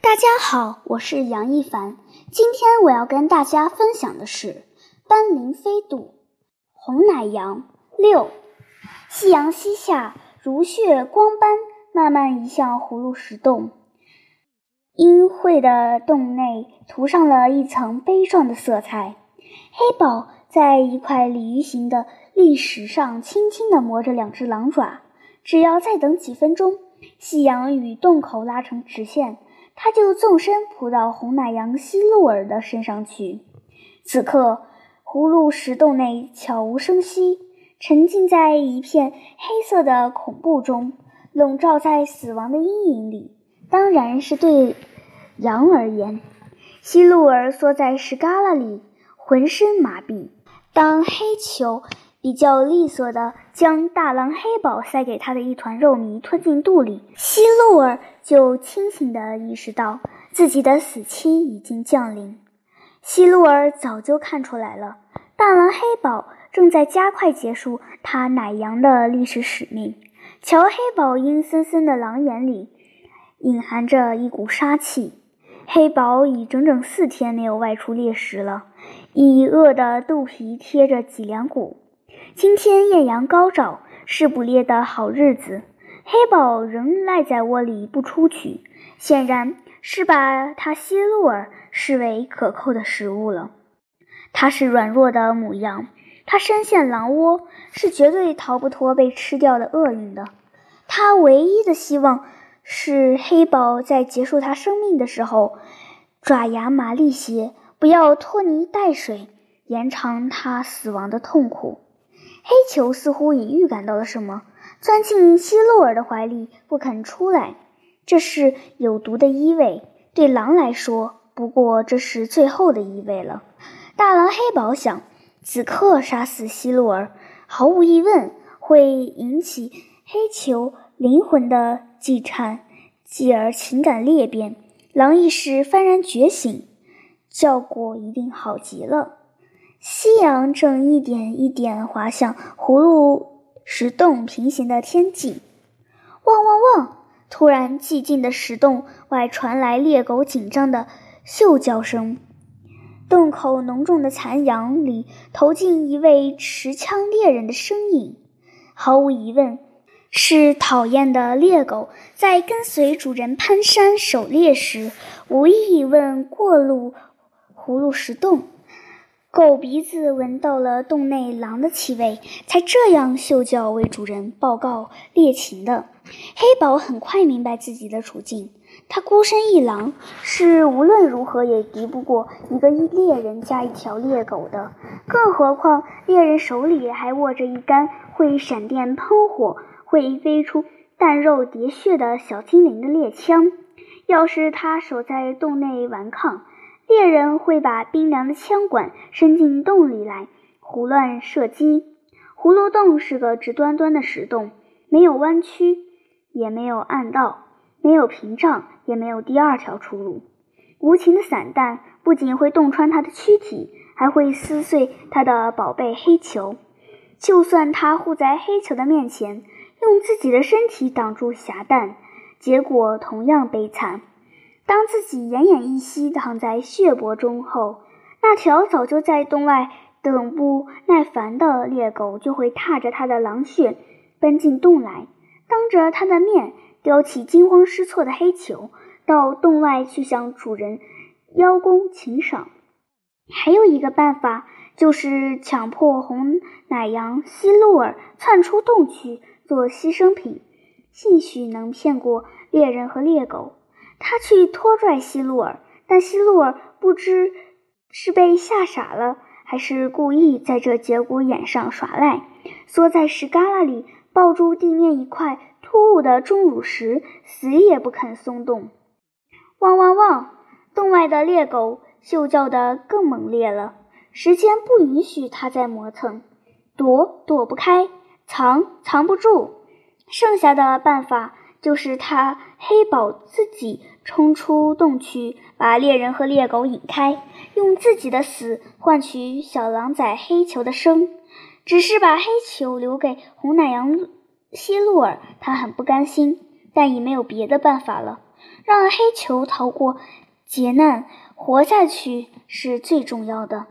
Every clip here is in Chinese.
大家好，我是杨一凡。今天我要跟大家分享的是《斑羚飞渡》。红奶羊六，夕阳西下，如血光般慢慢移向葫芦石洞。阴晦的洞内涂上了一层悲壮的色彩。黑宝在一块鲤鱼形的砾石上轻轻地磨着两只狼爪。只要再等几分钟，夕阳与洞口拉成直线。他就纵身扑到红奶羊希露尔的身上去。此刻，葫芦石洞内悄无声息，沉浸在一片黑色的恐怖中，笼罩在死亡的阴影里。当然是对羊而言，希露尔缩在石旮旯里，浑身麻痹。当黑球。比较利索地将大狼黑宝塞给他的一团肉糜吞进肚里，希露尔就清醒地意识到自己的死期已经降临。希露尔早就看出来了，大狼黑宝正在加快结束他奶羊的历史使命。瞧，黑宝阴森森的狼眼里隐含着一股杀气。黑宝已整整四天没有外出猎食了，已饿得肚皮贴着脊梁骨。今天艳阳高照，是捕猎的好日子。黑宝仍赖在窝里不出去，显然是把他希露尔视为可扣的食物了。他是软弱的母羊，他深陷狼窝，是绝对逃不脱被吃掉的厄运的。他唯一的希望是黑宝在结束他生命的时候，爪牙麻利些，不要拖泥带水，延长他死亡的痛苦。黑球似乎已预感到了什么，钻进希洛尔的怀里，不肯出来。这是有毒的异味，对狼来说，不过这是最后的异味了。大狼黑宝想，此刻杀死希洛尔，毫无疑问会引起黑球灵魂的悸颤，继而情感裂变，狼意识幡然觉醒，效果一定好极了。夕阳正一点一点滑向葫芦石洞平行的天际，汪汪汪！突然，寂静的石洞外传来猎狗紧张的嗅叫声。洞口浓重的残阳里投进一位持枪猎人的身影，毫无疑问，是讨厌的猎狗在跟随主人攀山狩猎时，无意问过路葫芦石洞。狗鼻子闻到了洞内狼的气味，才这样嗅叫为主人报告猎情的。黑宝很快明白自己的处境，他孤身一狼，是无论如何也敌不过一个猎人加一条猎狗的。更何况猎人手里还握着一杆会闪电喷火、会飞出弹肉叠血的小精灵的猎枪，要是他守在洞内顽抗，猎人会把冰凉的枪管伸进洞里来，胡乱射击。葫芦洞是个直端端的石洞，没有弯曲，也没有暗道，没有屏障，也没有第二条出路。无情的散弹不仅会洞穿他的躯体，还会撕碎他的宝贝黑球。就算他护在黑球的面前，用自己的身体挡住匣弹，结果同样悲惨。当自己奄奄一息躺在血泊中后，那条早就在洞外等不耐烦的猎狗就会踏着他的狼穴奔进洞来，当着他的面叼起惊慌失措的黑球，到洞外去向主人邀功请赏。还有一个办法，就是强迫红奶羊希露尔窜出洞去做牺牲品，兴许能骗过猎人和猎狗。他去拖拽希洛尔，但希洛尔不知是被吓傻了，还是故意在这节骨眼上耍赖，缩在石旮旯里，抱住地面一块突兀的钟乳石，死也不肯松动。汪汪汪！洞外的猎狗嗅叫得更猛烈了。时间不允许它再磨蹭，躲躲不开，藏藏不住。剩下的办法。就是他黑宝自己冲出洞去，把猎人和猎狗引开，用自己的死换取小狼崽黑球的生。只是把黑球留给红奶羊希露尔，他很不甘心，但已没有别的办法了。让黑球逃过劫难，活下去是最重要的。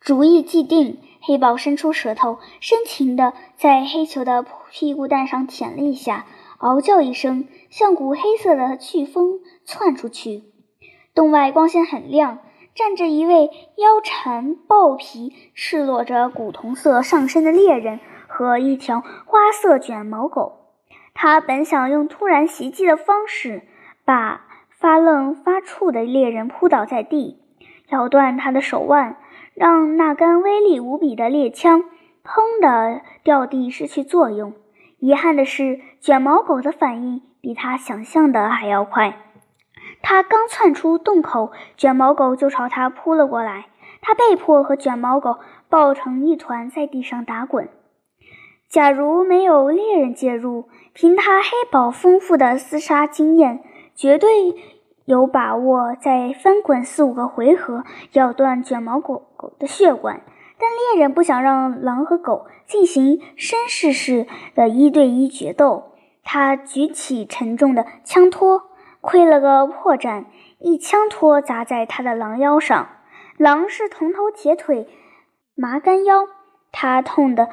主意既定，黑豹伸出舌头，深情地在黑球的屁股蛋上舔了一下，嗷叫一声，像股黑色的飓风窜出去。洞外光线很亮，站着一位腰缠豹皮、赤裸着古铜色上身的猎人和一条花色卷毛狗。他本想用突然袭击的方式把发愣发怵的猎人扑倒在地，咬断他的手腕。让那根威力无比的猎枪“砰”的掉地失去作用。遗憾的是，卷毛狗的反应比他想象的还要快。他刚窜出洞口，卷毛狗就朝他扑了过来。他被迫和卷毛狗抱成一团，在地上打滚。假如没有猎人介入，凭他黑豹丰富的厮杀经验，绝对。有把握再翻滚四五个回合，咬断卷毛狗狗的血管。但猎人不想让狼和狗进行绅士式的一对一决斗。他举起沉重的枪托，亏了个破绽，一枪托砸在他的狼腰上。狼是铜头铁腿，麻杆腰，他痛得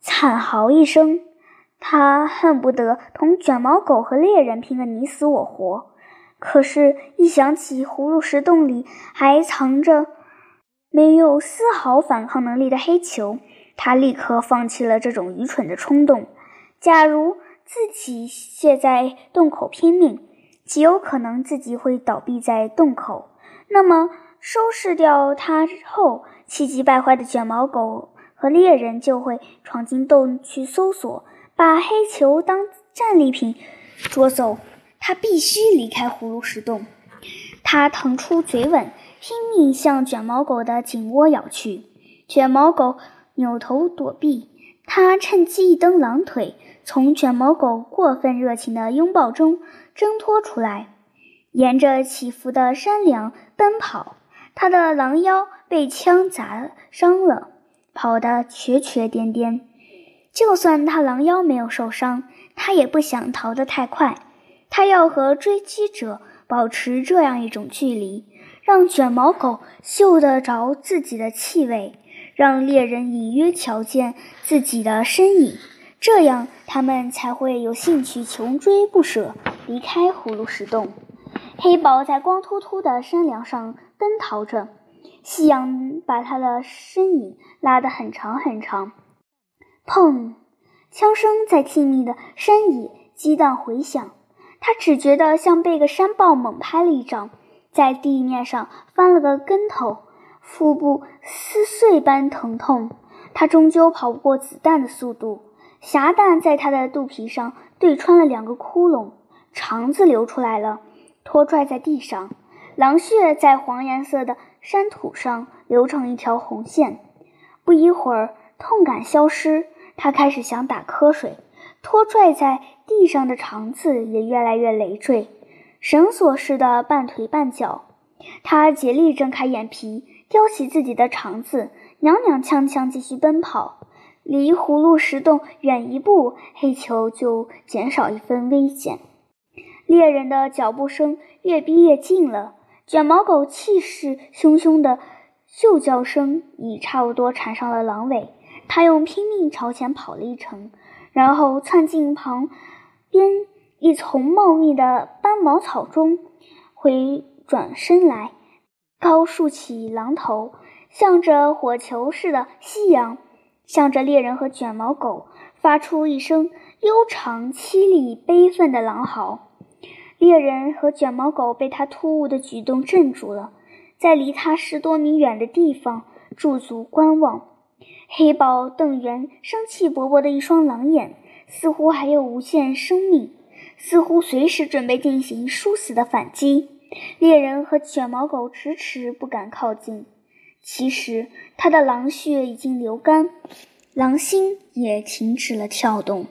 惨嚎一声。他恨不得同卷毛狗和猎人拼个你死我活。可是，一想起葫芦石洞里还藏着没有丝毫反抗能力的黑球，他立刻放弃了这种愚蠢的冲动。假如自己现在洞口拼命，极有可能自己会倒闭在洞口。那么，收拾掉他后，气急败坏的卷毛狗和猎人就会闯进洞去搜索，把黑球当战利品捉走。他必须离开葫芦石洞。他腾出嘴吻，拼命向卷毛狗的颈窝咬去。卷毛狗扭头躲避，他趁机一蹬狼腿，从卷毛狗过分热情的拥抱中挣脱出来，沿着起伏的山梁奔跑。他的狼腰被枪砸伤了，跑得瘸瘸颠颠。就算他狼腰没有受伤，他也不想逃得太快。他要和追击者保持这样一种距离，让卷毛狗嗅得着自己的气味，让猎人隐约瞧见自己的身影，这样他们才会有兴趣穷追不舍离开葫芦石洞。黑豹在光秃秃的山梁上奔逃着，夕阳把他的身影拉得很长很长。砰！枪声在静谧的山野激荡回响。他只觉得像被个山豹猛拍了一掌，在地面上翻了个跟头，腹部撕碎般疼痛。他终究跑不过子弹的速度，匣弹在他的肚皮上对穿了两个窟窿，肠子流出来了，拖拽在地上。狼血在黄颜色的山土上流成一条红线。不一会儿，痛感消失，他开始想打瞌睡。拖拽在地上的肠子也越来越累赘，绳索似的半腿半脚。他竭力睁开眼皮，叼起自己的肠子，踉踉跄跄继续奔跑。离葫芦石洞远一步，黑球就减少一分危险。猎人的脚步声越逼越近了，卷毛狗气势汹汹的嗅叫声已差不多缠上了狼尾。他用拼命朝前跑了一程。然后窜进旁边一丛茂密的斑毛草中，回转身来，高竖起狼头，向着火球似的夕阳，向着猎人和卷毛狗，发出一声悠长、凄厉、悲愤的狼嚎。猎人和卷毛狗被他突兀的举动镇住了，在离他十多米远的地方驻足观望。黑豹瞪圆生气勃勃的一双狼眼，似乎还有无限生命，似乎随时准备进行殊死的反击。猎人和卷毛狗迟迟不敢靠近。其实，他的狼血已经流干，狼心也停止了跳动。